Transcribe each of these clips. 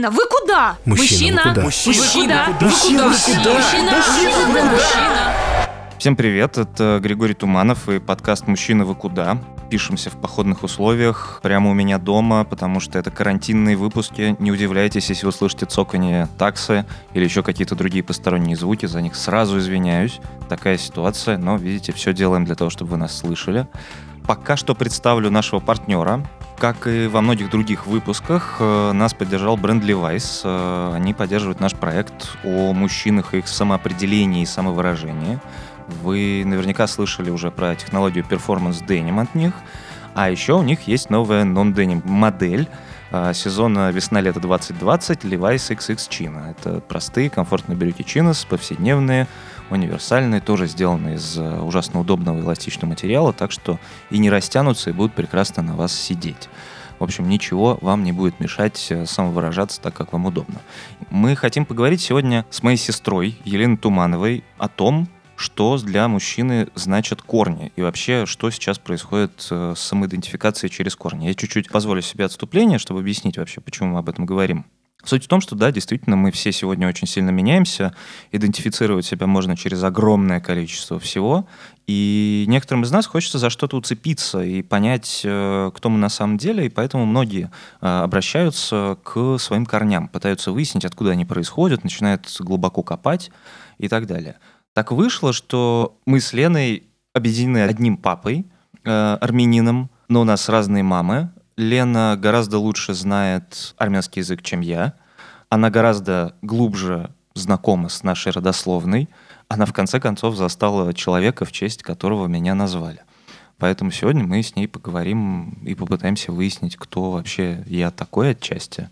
Мужчина, вы куда? Мужчина, вы куда? Мужчина, вы куда? Мужчина, Мужчина, Мужчина, Мужчина. Всем привет, это Григорий Туманов и подкаст «Мужчина, вы куда?». Пишемся в походных условиях, прямо у меня дома, потому что это карантинные выпуски. Не удивляйтесь, если вы слышите цоканье таксы или еще какие-то другие посторонние звуки, за них сразу извиняюсь. Такая ситуация, но, видите, все делаем для того, чтобы вы нас слышали. Пока что представлю нашего партнера. Как и во многих других выпусках, э, нас поддержал бренд Levi's. Э, Они поддерживают наш проект о мужчинах и их самоопределении и самовыражении. Вы наверняка слышали уже про технологию Performance Denim от них. А еще у них есть новая non-denim модель э, сезона весна-лето 2020 Levi's XX Chino. Это простые, комфортные брюки чинос, повседневные, универсальные, тоже сделаны из э, ужасно удобного эластичного материала, так что и не растянутся, и будут прекрасно на вас сидеть. В общем, ничего вам не будет мешать э, самовыражаться так, как вам удобно. Мы хотим поговорить сегодня с моей сестрой Еленой Тумановой о том, что для мужчины значат корни и вообще, что сейчас происходит э, с самоидентификацией через корни. Я чуть-чуть позволю себе отступление, чтобы объяснить вообще, почему мы об этом говорим. Суть в том, что да, действительно, мы все сегодня очень сильно меняемся. Идентифицировать себя можно через огромное количество всего. И некоторым из нас хочется за что-то уцепиться и понять, э, кто мы на самом деле. И поэтому многие э, обращаются к своим корням, пытаются выяснить, откуда они происходят, начинают глубоко копать и так далее. Так вышло, что мы с Леной объединены одним папой, э, армянином, но у нас разные мамы. Лена гораздо лучше знает армянский язык, чем я. Она гораздо глубже знакома с нашей родословной. Она, в конце концов, застала человека, в честь которого меня назвали. Поэтому сегодня мы с ней поговорим и попытаемся выяснить, кто вообще я такой отчасти,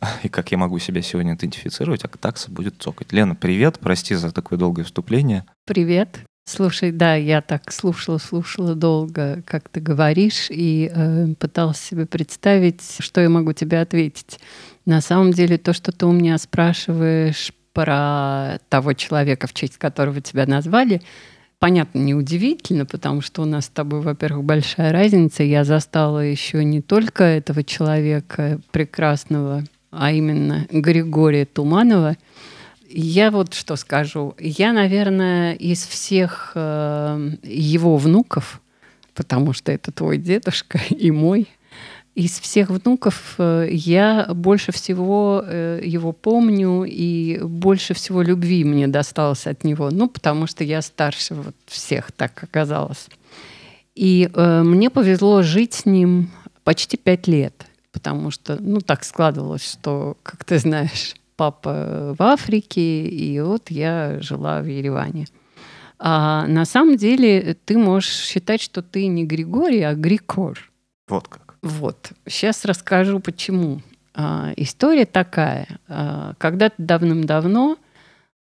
и как я могу себя сегодня идентифицировать, а такса будет цокать. Лена, привет, прости за такое долгое вступление. Привет. Слушай, да, я так слушала, слушала долго, как ты говоришь, и э, пыталась себе представить, что я могу тебе ответить. На самом деле, то, что ты у меня спрашиваешь про того человека, в честь которого тебя назвали, понятно, неудивительно, потому что у нас с тобой, во-первых, большая разница. Я застала еще не только этого человека прекрасного, а именно Григория Туманова – я вот что скажу. Я, наверное, из всех э, его внуков, потому что это твой дедушка и мой, из всех внуков э, я больше всего э, его помню и больше всего любви мне досталось от него. Ну, потому что я старше вот всех, так оказалось. И э, мне повезло жить с ним почти пять лет, потому что, ну, так складывалось, что, как ты знаешь, папа в Африке, и вот я жила в Ереване. А на самом деле ты можешь считать, что ты не Григорий, а Грикор. Вот как. Вот. Сейчас расскажу, почему. А, история такая. А, когда-то давным-давно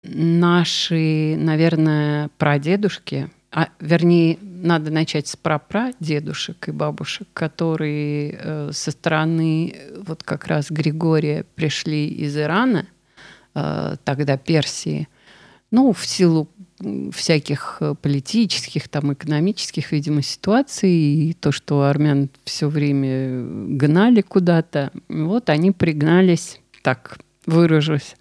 наши, наверное, прадедушки, а, вернее, надо начать с прапрадедушек и бабушек, которые э, со стороны вот как раз Григория пришли из Ирана, э, тогда Персии, ну, в силу всяких э, политических, там, экономических, видимо, ситуаций, и то, что армян все время гнали куда-то, вот они пригнались, так выражусь,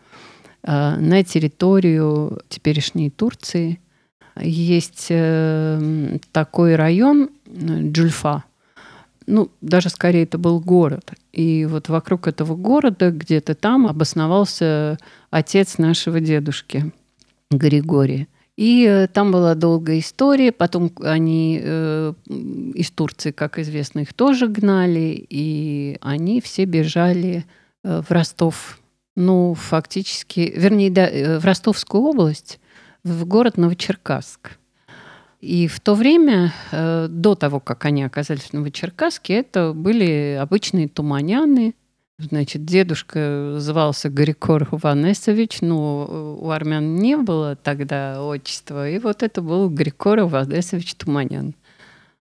э, на территорию теперешней Турции – есть э, такой район Джульфа, ну, даже скорее это был город. И вот вокруг этого города, где-то там, обосновался отец нашего дедушки Григория. И э, там была долгая история. Потом они э, из Турции, как известно, их тоже гнали. И они все бежали э, в Ростов. Ну, фактически, вернее, да, э, в Ростовскую область в город Новочеркасск. И в то время, э, до того, как они оказались в Новочеркасске, это были обычные туманяны. Значит, дедушка звался Григор Ванесович, но у армян не было тогда отчества. И вот это был Григор Ванесович Туманян.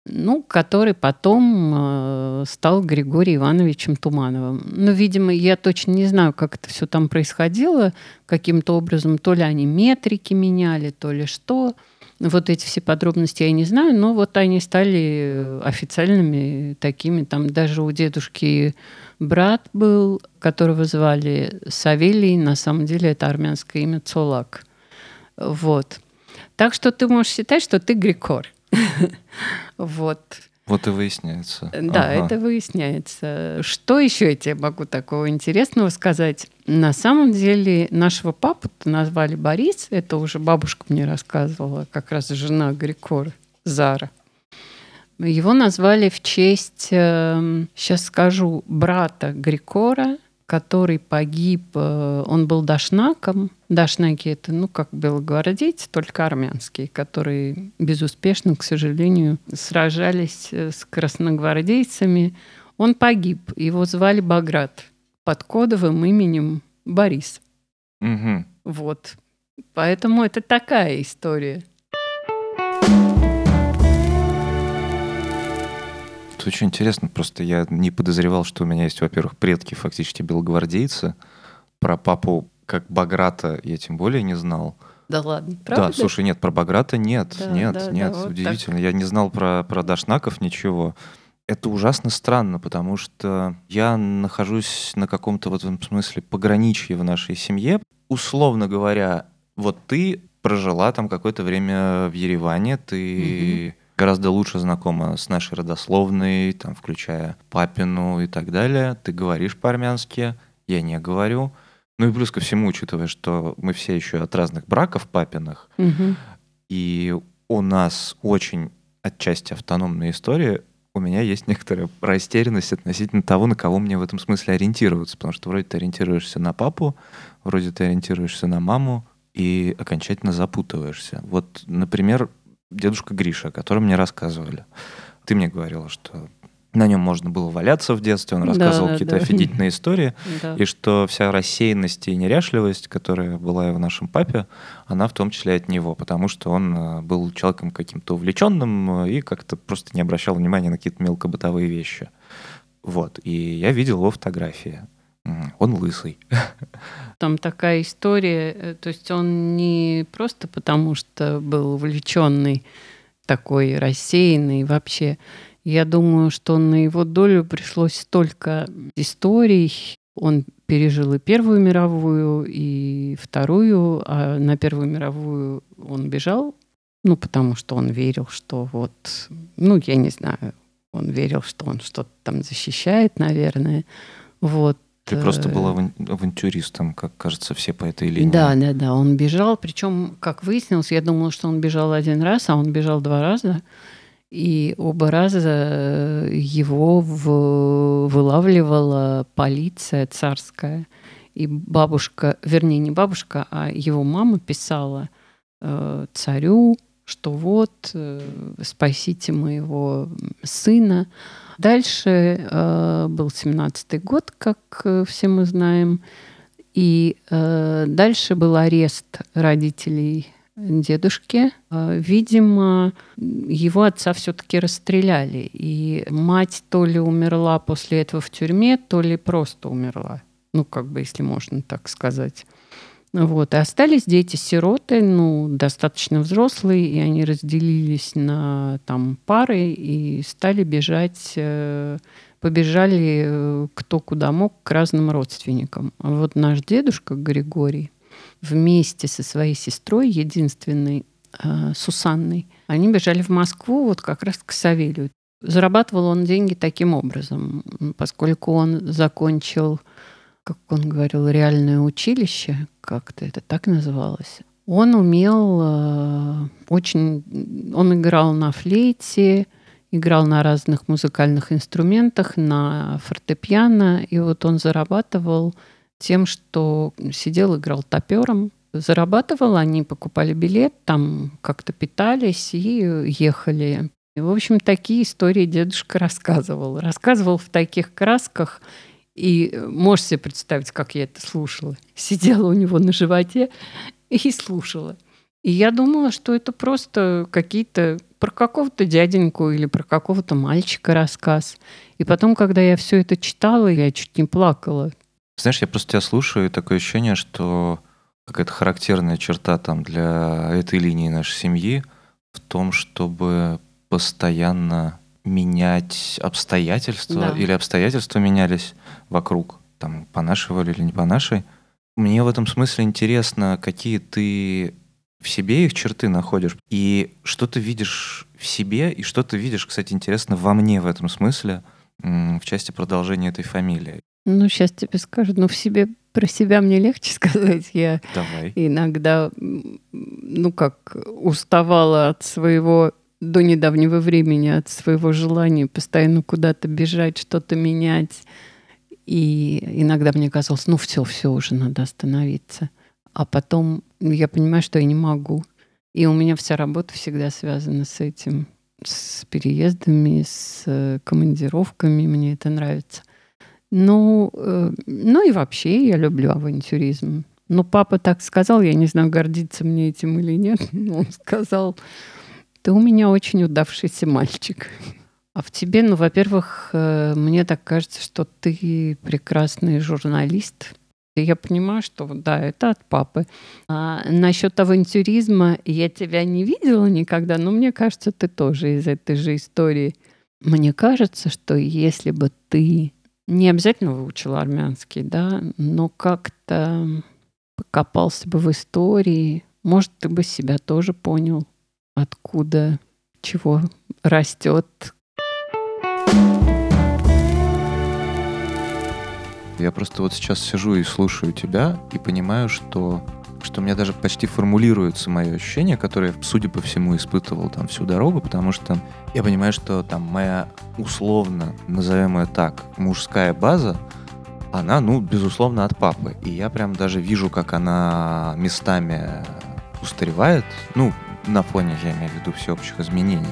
Ну, который потом э, стал Григорием Ивановичем Тумановым. Ну, видимо, я точно не знаю, как это все там происходило, каким-то образом, то ли они метрики меняли, то ли что. Вот эти все подробности я не знаю, но вот они стали официальными такими. Там даже у дедушки брат был, которого звали Савелий, на самом деле это армянское имя Цолак. Вот. Так что ты можешь считать, что ты Грикор. Вот. Вот и выясняется. Да, Ага. это выясняется. Что еще я тебе могу такого интересного сказать? На самом деле нашего папу назвали Борис. Это уже бабушка мне рассказывала, как раз жена Грикора, Зара. Его назвали в честь, сейчас скажу, брата Грикора, который погиб, э, он был дашнаком. Дашнаки это, ну, как белогвардейцы, только армянские, которые безуспешно, к сожалению, сражались э, с красногвардейцами. Он погиб, его звали Баграт под кодовым именем Борис. Мгм. Вот. Поэтому это такая история. Это очень интересно. Просто я не подозревал, что у меня есть, во-первых, предки фактически белогвардейцы. Про папу как Баграта я тем более не знал. Да ладно, правда? Да, слушай, нет, про Баграта нет, Да, нет, да, да, нет, вот удивительно. Я не знал про, про Дашнаков ничего. Это ужасно странно, потому что я нахожусь на каком-то в этом смысле пограничье в нашей семье. Условно говоря, вот ты прожила там какое-то время в Ереване, ты гораздо лучше знакома с нашей родословной, там, включая папину и так далее. Ты говоришь по-армянски, я не говорю. Ну и плюс ко всему, учитывая, что мы все еще от разных браков папиных, Мгм. и у нас очень отчасти автономная история, у меня есть некоторая растерянность относительно того, на кого мне в этом смысле ориентироваться. Потому что вроде ты ориентируешься на папу, вроде ты ориентируешься на маму и окончательно запутываешься. Вот, например, дедушка Гриша, о котором мне рассказывали. Ты мне говорила, что на нем можно было валяться в детстве, он рассказывал да, какие-то да. офигительные истории. Да. И что вся рассеянность и неряшливость, которая была и в нашем папе, она в том числе от него, потому что он э, был человеком каким-то увлеченным э, и как-то просто не обращал внимания на какие-то мелкобытовые вещи. Вот. И я видел его фотографии. Он лысый. Там такая история, э, то есть он не просто потому, что был увлеченный, такой рассеянный вообще. Я думаю, что на его долю пришлось столько историй. Он пережил и Первую мировую, и Вторую, а на Первую мировую он бежал, ну, потому что он верил, что вот, ну, я не знаю, он верил, что он что-то там защищает, наверное. Вот. Ты просто э, был аван- авантюристом, как кажется, все по этой линии. да, да, да, он бежал. Причем, как выяснилось, я думала, что он бежал один раз, а он бежал два раза. И оба раза э, его в- вылавливала полиция царская. И бабушка, вернее, не бабушка, а его мама писала э, царю, что вот, э, спасите моего сына. Дальше э, был 17-й год, как э, все мы знаем. И дальше был арест родителей дедушки. Видимо, его отца все-таки расстреляли. И мать то ли умерла после этого в тюрьме, то ли просто умерла. Ну, как бы, если можно так сказать. Вот. И остались дети-сироты, ну, достаточно взрослые, и они разделились на там пары и стали бежать, э, побежали э, кто куда мог к разным родственникам. А вот наш дедушка Григорий вместе со своей сестрой, единственной, э, Сусанной, они бежали в Москву вот как раз к Савелию. Зарабатывал он деньги таким образом, поскольку он закончил как он говорил, реальное училище, как-то это так называлось. Он умел э, очень... Он играл на флейте, играл на разных музыкальных инструментах, на фортепиано, и вот он зарабатывал тем, что сидел, играл топером, зарабатывал, они покупали билет, там как-то питались и ехали. И, в общем, такие истории дедушка рассказывал. Рассказывал в таких красках, и э, можешь себе представить, как я это слушала. Сидела у него на животе и слушала. И я думала, что это просто какие-то про какого-то дяденьку или про какого-то мальчика рассказ. И потом, когда я все это читала, я чуть не плакала. Знаешь, я просто тебя слушаю, и такое ощущение, что какая-то характерная черта там для этой линии нашей семьи в том, чтобы постоянно менять обстоятельства Да. или обстоятельства менялись вокруг, там, по нашей воле или не по нашей. Мне в этом смысле интересно, какие ты в себе их черты находишь, и что ты видишь в себе, и что ты видишь, кстати, интересно, во мне в этом смысле, в части продолжения этой фамилии. Ну, сейчас тебе скажу, ну, в себе про себя мне легче сказать. Я Давай. иногда, ну, как уставала от своего до недавнего времени от своего желания постоянно куда-то бежать, что-то менять. И иногда мне казалось, ну все, все, уже надо остановиться. А потом я понимаю, что я не могу. И у меня вся работа всегда связана с этим, с переездами, с э, командировками. Мне это нравится. Ну, э, ну и вообще я люблю авантюризм. Ну, папа так сказал, я не знаю, гордится мне этим или нет. но Он сказал, ты у меня очень удавшийся мальчик. А в тебе, ну, во-первых, э, мне так кажется, что ты прекрасный журналист. Я понимаю, что да, это от папы. А насчет авантюризма я тебя не видела никогда, но мне кажется, ты тоже из этой же истории. Мне кажется, что если бы ты не обязательно выучил армянский, да, но как-то покопался бы в истории, может, ты бы себя тоже понял, откуда, чего растет. Я просто вот сейчас сижу и слушаю тебя и понимаю, что, что у меня даже почти формулируется мое ощущение, которое, судя по всему, испытывал там всю дорогу, потому что я понимаю, что там моя условно, назовем ее так, мужская база, она, ну, безусловно, от папы. И я прям даже вижу, как она местами устаревает, ну, на фоне, я имею в виду, всеобщих изменений.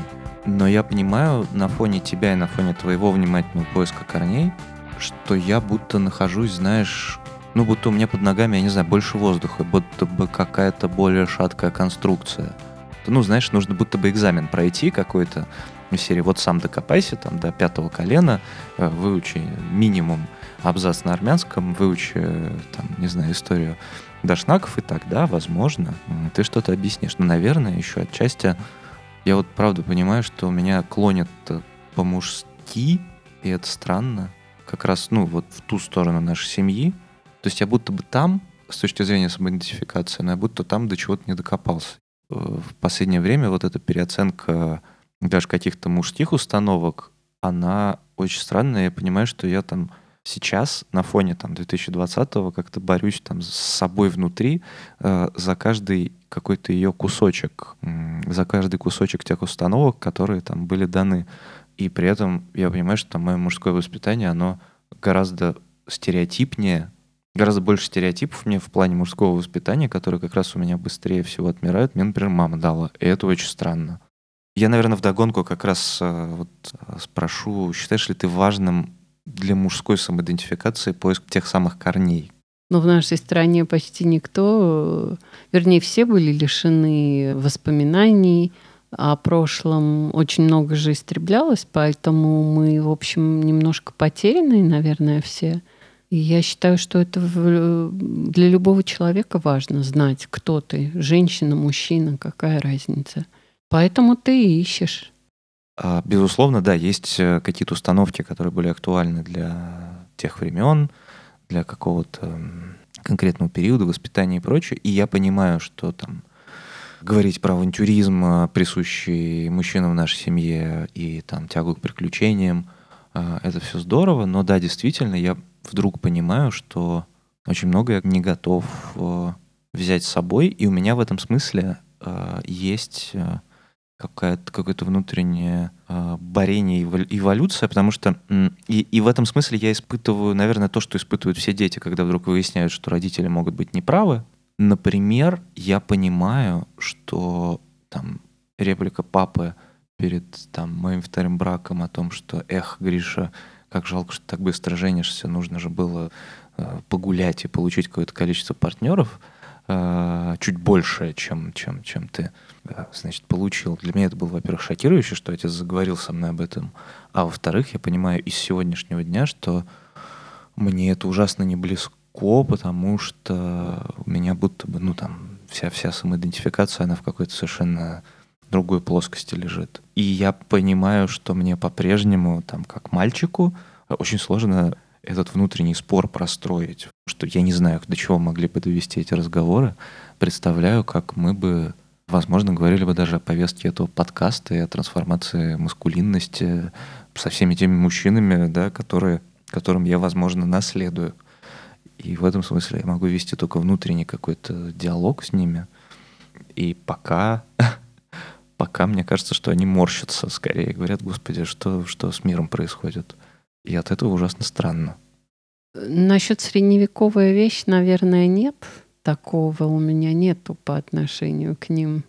Но я понимаю на фоне тебя и на фоне твоего внимательного поиска корней, что я будто нахожусь, знаешь, ну, будто у меня под ногами, я не знаю, больше воздуха, будто бы какая-то более шаткая конструкция. Ну, знаешь, нужно будто бы экзамен пройти какой-то из серии «Вот сам докопайся, там, до пятого колена, э, выучи минимум абзац на армянском, выучи, э, там, не знаю, историю Дашнаков, и тогда, возможно, ты что-то объяснишь. Но, наверное, еще отчасти я вот правда понимаю, что меня клонит э, по-мужски, и это странно, как раз, ну, вот в ту сторону нашей семьи. То есть я будто бы там, с точки зрения самоидентификации, но я будто там до чего-то не докопался. Э, В последнее время вот эта переоценка даже каких-то мужских установок, она очень странная. Я понимаю, что я там сейчас на фоне там 2020-го как-то борюсь там с собой внутри э, за каждый какой-то ее кусочек, м, за каждый кусочек тех установок, которые там были даны. И при этом я понимаю, что там мое мужское воспитание, оно гораздо стереотипнее, гораздо больше стереотипов мне в плане мужского воспитания, которые как раз у меня быстрее всего отмирают. Мне, например, мама дала, и это очень странно. Я, наверное, вдогонку как раз э, вот, э, спрошу, считаешь ли ты важным для мужской самоидентификации поиск тех самых корней? Но в нашей стране почти никто, вернее, все были лишены воспоминаний о прошлом. Очень много же истреблялось, поэтому мы, в общем, немножко потерянные, наверное, все. И я считаю, что это для любого человека важно знать, кто ты, женщина, мужчина, какая разница. Поэтому ты ищешь. А, Безусловно, да, есть э, какие-то установки, которые были актуальны для тех времен, для какого-то конкретного периода воспитания и прочее. И я понимаю, что там говорить про авантюризм, э, присущий мужчинам в нашей семье, и там тягу к приключениям, э, это все здорово, но да, действительно, я вдруг понимаю, что очень много я не готов взять с собой, и у меня в этом смысле есть какая-то, какое-то внутреннее э, борение, эволю- эволюция, потому что и, и в этом смысле я испытываю, наверное, то, что испытывают все дети, когда вдруг выясняют, что родители могут быть неправы. Например, я понимаю, что там реплика папы перед там, моим вторым браком о том, что «Эх, Гриша, как жалко, что так быстро женишься, нужно же было э, погулять и получить какое-то количество партнеров», э, чуть большее, чем, чем, чем ты, значит, получил. Для меня это было, во-первых, шокирующе, что отец заговорил со мной об этом, а во-вторых, я понимаю из сегодняшнего дня, что мне это ужасно не близко, потому что у меня будто бы, ну там, вся, вся самоидентификация, она в какой-то совершенно другой плоскости лежит. И я понимаю, что мне по-прежнему, там, как мальчику, очень сложно этот внутренний спор простроить, что я не знаю, до чего могли бы довести эти разговоры. Представляю, как мы бы, возможно, говорили бы даже о повестке этого подкаста и о трансформации маскулинности со всеми теми мужчинами, да, которые, которым я, возможно, наследую. И в этом смысле я могу вести только внутренний какой-то диалог с ними. И пока, пока мне кажется, что они морщатся скорее, говорят, господи, что, что с миром происходит. И от этого ужасно странно. Насчет средневековая вещь, наверное, нет. Такого у меня нету по отношению к ним.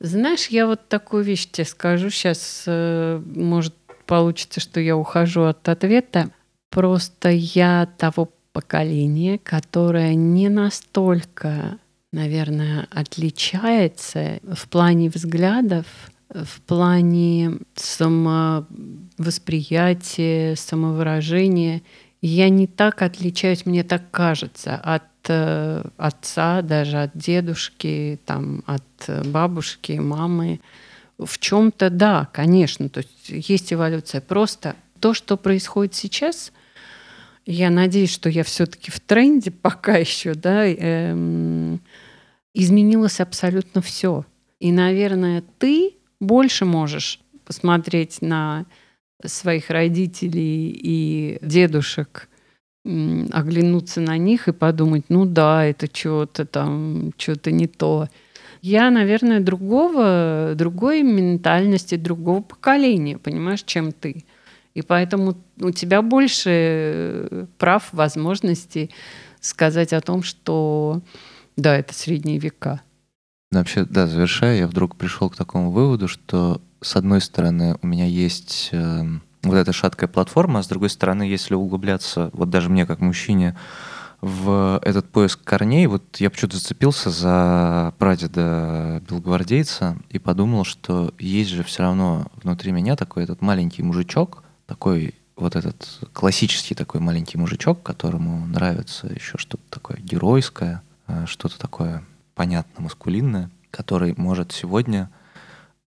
Знаешь, я вот такую вещь тебе скажу. Сейчас, э, может, получится, что я ухожу от ответа. Просто я того поколения, которое не настолько, наверное, отличается в плане взглядов в плане самовосприятия, самовыражения. Я не так отличаюсь, мне так кажется, от э, отца, даже от дедушки, там, от бабушки, мамы. В чем-то да, конечно, то есть есть эволюция. Просто то, что происходит сейчас, я надеюсь, что я все-таки в тренде пока еще, да, эм, изменилось абсолютно все. И, наверное, ты больше можешь посмотреть на своих родителей и дедушек, оглянуться на них и подумать, ну да, это что-то там, что-то не то. Я, наверное, другого, другой ментальности, другого поколения, понимаешь, чем ты. И поэтому у тебя больше прав, возможностей сказать о том, что да, это средние века. Ну, вообще, да, завершая, я вдруг пришел к такому выводу, что с одной стороны у меня есть э, вот эта шаткая платформа, а с другой стороны, если углубляться, вот даже мне как мужчине, в этот поиск корней, вот я почему-то зацепился за прадеда белогвардейца и подумал, что есть же все равно внутри меня такой этот маленький мужичок, такой вот этот классический такой маленький мужичок, которому нравится еще что-то такое геройское, э, что-то такое понятно маскулинное, который может сегодня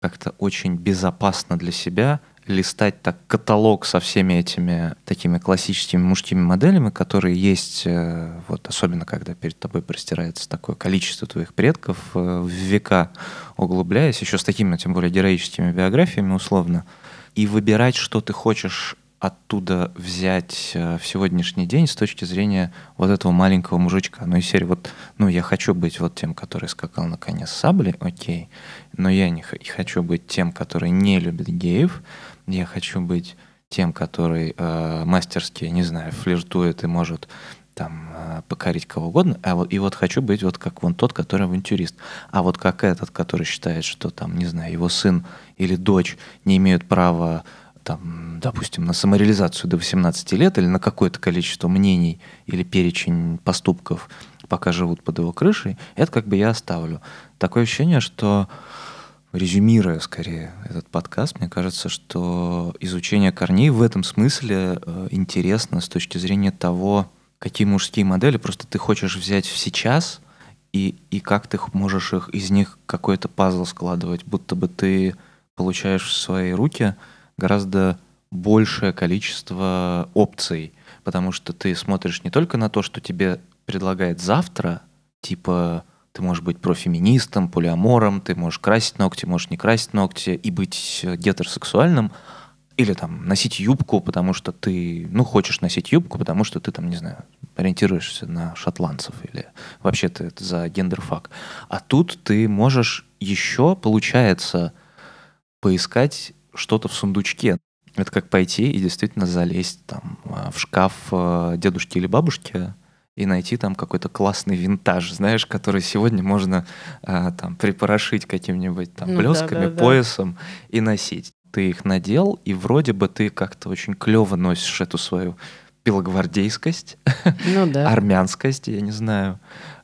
как-то очень безопасно для себя листать так каталог со всеми этими такими классическими мужскими моделями, которые есть, э, вот особенно когда перед тобой простирается такое количество твоих предков э, в века, углубляясь, еще с такими, тем более героическими биографиями условно, и выбирать, что ты хочешь оттуда взять э, в сегодняшний день с точки зрения вот этого маленького мужичка. Ну, и серии вот, ну, я хочу быть вот тем, который скакал на коне с саблей, окей, но я не хочу быть тем, который не любит геев, я хочу быть тем, который э, мастерски, не знаю, флиртует и может там э, покорить кого угодно, а вот и вот хочу быть вот как вон тот, который авантюрист, а вот как этот, который считает, что там, не знаю, его сын или дочь не имеют права там, допустим, на самореализацию до 18 лет или на какое-то количество мнений или перечень поступков, пока живут под его крышей, это как бы я оставлю. Такое ощущение, что резюмируя скорее этот подкаст, мне кажется, что изучение корней в этом смысле э, интересно с точки зрения того, какие мужские модели просто ты хочешь взять сейчас и, и как ты можешь их, из них какой-то пазл складывать, будто бы ты получаешь в свои руки — гораздо большее количество опций, потому что ты смотришь не только на то, что тебе предлагает завтра, типа ты можешь быть профеминистом, полиамором, ты можешь красить ногти, можешь не красить ногти и быть гетеросексуальным, или там носить юбку, потому что ты, ну, хочешь носить юбку, потому что ты там, не знаю, ориентируешься на шотландцев или вообще ты это за гендерфак. А тут ты можешь еще, получается, поискать что-то в сундучке. Это как пойти и действительно залезть там а, в шкаф а, дедушки или бабушки и найти там какой-то классный винтаж, знаешь, который сегодня можно а, там припорошить каким-нибудь там ну, блесками, да, да, поясом да. и носить. Ты их надел, и вроде бы ты как-то очень клево носишь эту свою белогвардейскость, ну, да. армянскость, я не знаю,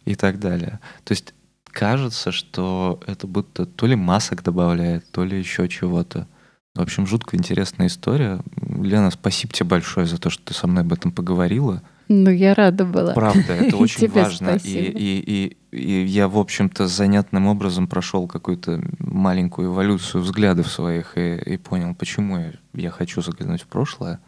и так далее. То есть кажется, что это будто то ли масок добавляет, то ли еще чего-то. В общем, жутко интересная история. Лена, спасибо тебе большое за то, что ты со мной об этом поговорила. Ну, я рада была. Правда, это очень важно. И, и, и, и я, в общем-то, занятным образом прошел какую-то маленькую эволюцию взглядов своих и, и понял, почему я, я хочу заглянуть в прошлое.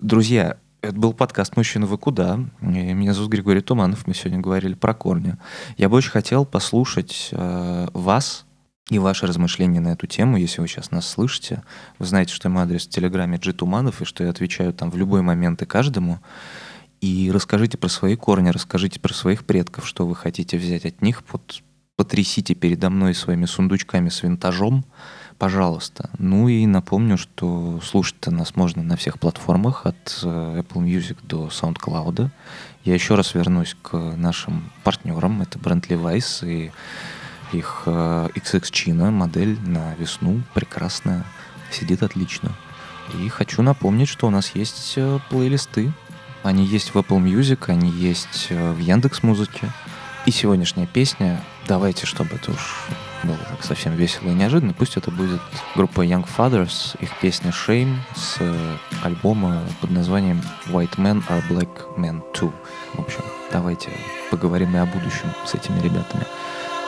Друзья, это был подкаст «Мужчина, вы куда?». И меня зовут Григорий Туманов, мы сегодня говорили про корни. Я бы очень хотел послушать э, вас и ваши размышления на эту тему, если вы сейчас нас слышите. Вы знаете, что мой адрес в Телеграме G Туманов, и что я отвечаю там в любой момент и каждому. И расскажите про свои корни, расскажите про своих предков, что вы хотите взять от них. Вот потрясите передо мной своими сундучками с винтажом, пожалуйста. Ну и напомню, что слушать нас можно на всех платформах, от э, Apple Music до SoundCloud. Я еще раз вернусь к нашим партнерам. Это бренд Levi's и их э, XX China модель на весну. Прекрасная, сидит отлично. И хочу напомнить, что у нас есть э, плейлисты они есть в Apple Music, они есть э, в Яндекс Музыке. И сегодняшняя песня, давайте, чтобы это уж было так совсем весело и неожиданно, пусть это будет группа Young Fathers, их песня Shame с э, альбома под названием White Men Are Black Men Too. В общем, давайте поговорим и о будущем с этими ребятами.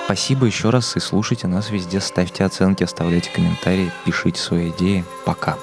Спасибо еще раз и слушайте нас везде, ставьте оценки, оставляйте комментарии, пишите свои идеи. Пока.